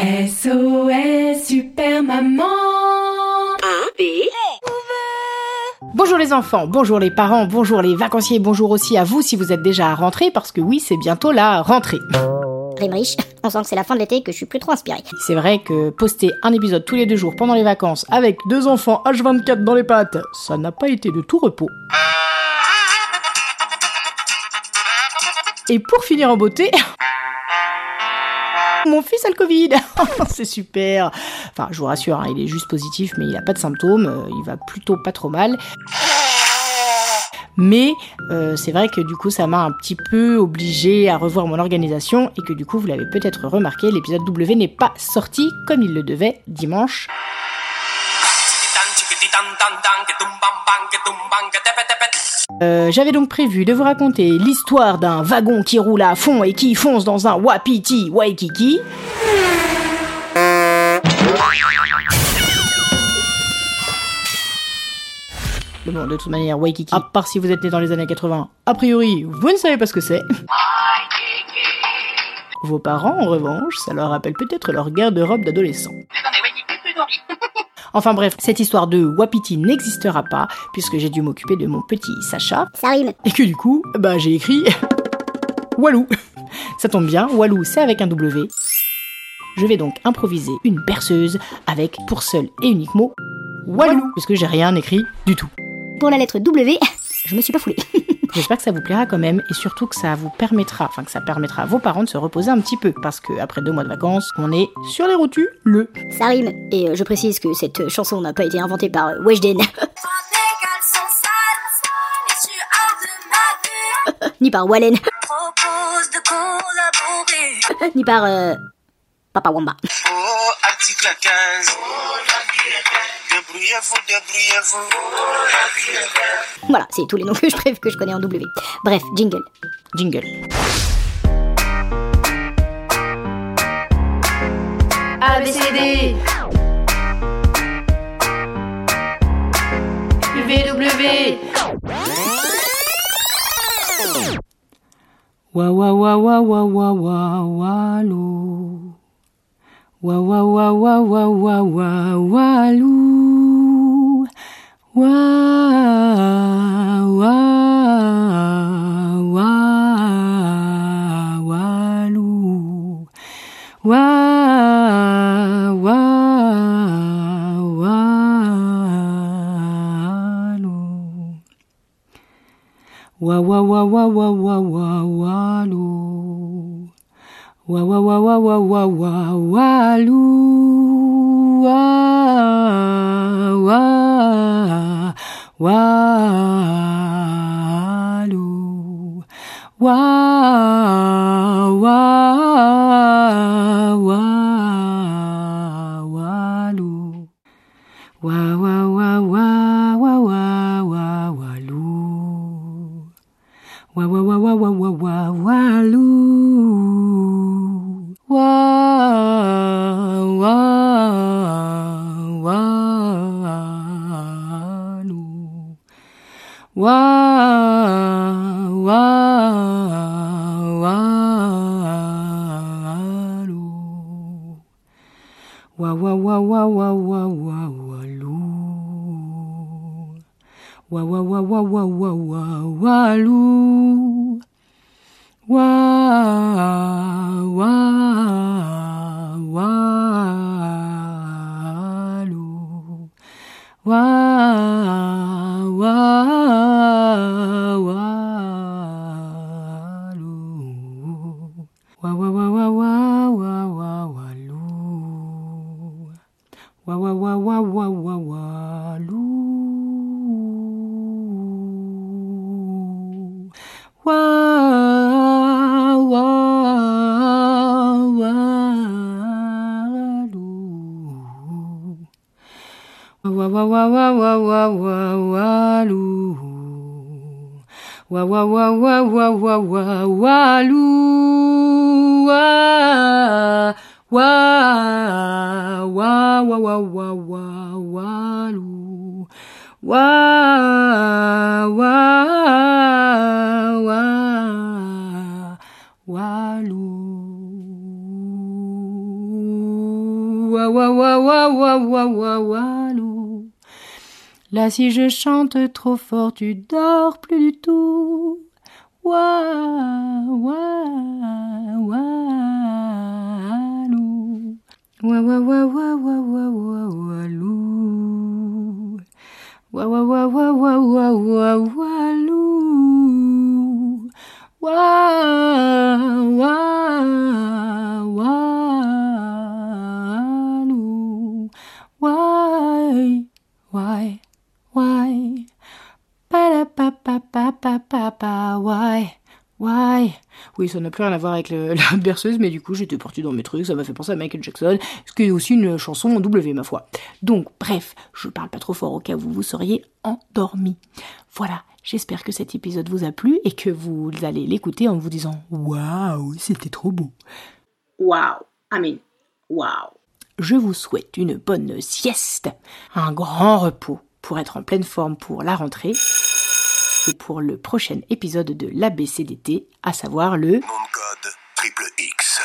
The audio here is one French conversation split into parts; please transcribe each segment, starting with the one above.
SOS Super Maman Bonjour les enfants, bonjour les parents, bonjour les vacanciers, bonjour aussi à vous si vous êtes déjà à rentrer parce que oui, c'est bientôt la rentrée. Rime riche, on sent que c'est la fin de l'été que je suis plus trop inspirée. C'est vrai que poster un épisode tous les deux jours pendant les vacances avec deux enfants H24 dans les pattes, ça n'a pas été de tout repos. Et pour finir en beauté, mon fils a le Covid. c'est super. Enfin, je vous rassure, hein, il est juste positif, mais il a pas de symptômes. euh, Il va plutôt pas trop mal. Mais euh, c'est vrai que du coup, ça m'a un petit peu obligé à revoir mon organisation et que du coup, vous l'avez peut-être remarqué, l'épisode W n'est pas sorti comme il le devait dimanche. Euh, J'avais donc prévu de vous raconter l'histoire d'un wagon qui roule à fond et qui fonce dans un wapiti waikiki. Mais bon, de toute manière, Waikiki, à part si vous êtes né dans les années 80, a priori, vous ne savez pas ce que c'est. Vos parents, en revanche, ça leur rappelle peut-être leur garde-robe d'adolescent. Enfin bref, cette histoire de Wapiti n'existera pas, puisque j'ai dû m'occuper de mon petit Sacha, Ça rime. et que du coup, bah j'ai écrit Walou. Ça tombe bien, Walou c'est avec un W. Je vais donc improviser une berceuse avec pour seul et unique mot Walou, puisque j'ai rien écrit du tout. Pour la lettre W, je me suis pas foulée. J'espère que ça vous plaira quand même et surtout que ça vous permettra, enfin que ça permettra à vos parents de se reposer un petit peu parce que après deux mois de vacances, on est sur les rotules le. Ça rime. Et euh, je précise que cette chanson n'a pas été inventée par euh, Weshden, ni par Wallen, propose de collaborer. ni par euh, Papa Wamba. Oh, article 15. Débrouillez-vous, débrouillez-vous. Voilà, c'est tous les noms que je préfère que je connais en W. Bref, jingle. Jingle. ABCD UVW Wa wa wa wa wa wa wa. Wa wa wa wa wa wa wa walou. Wah, wah, wah, walou. Wah, wah, walou. Wah, wah, wah, wah, wah, wah, wah, walou. Wah, wah, wah, wah, wah, wah, wah, walou. Wah. Wow. Wa wa wa wa wa wa wa. Wa wa wa wa wa wa wa walou. Wa wa walou. Wa wa walou. Wa wa wa wa wa wa wa Wa wa wa wa wa wa wa loo. Wa wa wa loo. Wa wa wa wa wa wa wa wa loo. Wa wa wa wa wa wa wa wa loo. Wa wa. Wa wa wa walou. Wa wa wa wa wa wa wa walou. Là si je chante trop fort, tu dors plus du tout. Wa wa walou. Wa wa wa wa wa wa wa walou. Wa wa wa wa wa wa wa walou. Wa wa oui ça n'a plus rien à voir avec le- la berceuse mais du coup j'étais partie dans mes trucs ça m'a fait penser à Michael Jackson ce qui est aussi une chanson en W ma foi donc bref je parle pas trop fort au cas où vous vous seriez endormi voilà j'espère que cet épisode vous a plu et que vous allez l'écouter en vous disant waouh c'était trop beau Wow. I mean, wow. je vous souhaite une bonne sieste, un grand repos pour être en pleine forme pour la rentrée pour le prochain épisode de l'ABCDT, à savoir le Mon code triple X.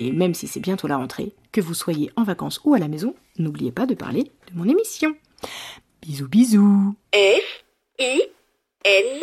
et même si c'est bientôt la rentrée, que vous soyez en vacances ou à la maison, n'oubliez pas de parler de mon émission. Bisous bisous. F I N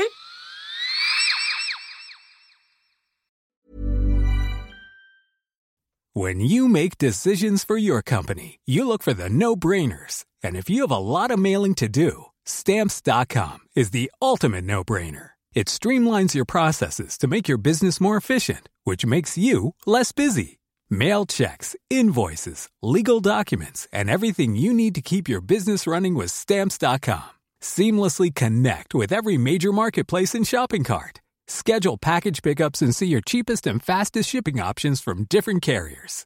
When you make decisions for your company, you look for the no brainers. And if you have a lot of mailing to do, stamps.com is the ultimate no brainer. It streamlines your processes to make your business more efficient, which makes you less busy. Mail checks, invoices, legal documents, and everything you need to keep your business running with stamps.com. Seamlessly connect with every major marketplace and shopping cart. Schedule package pickups and see your cheapest and fastest shipping options from different carriers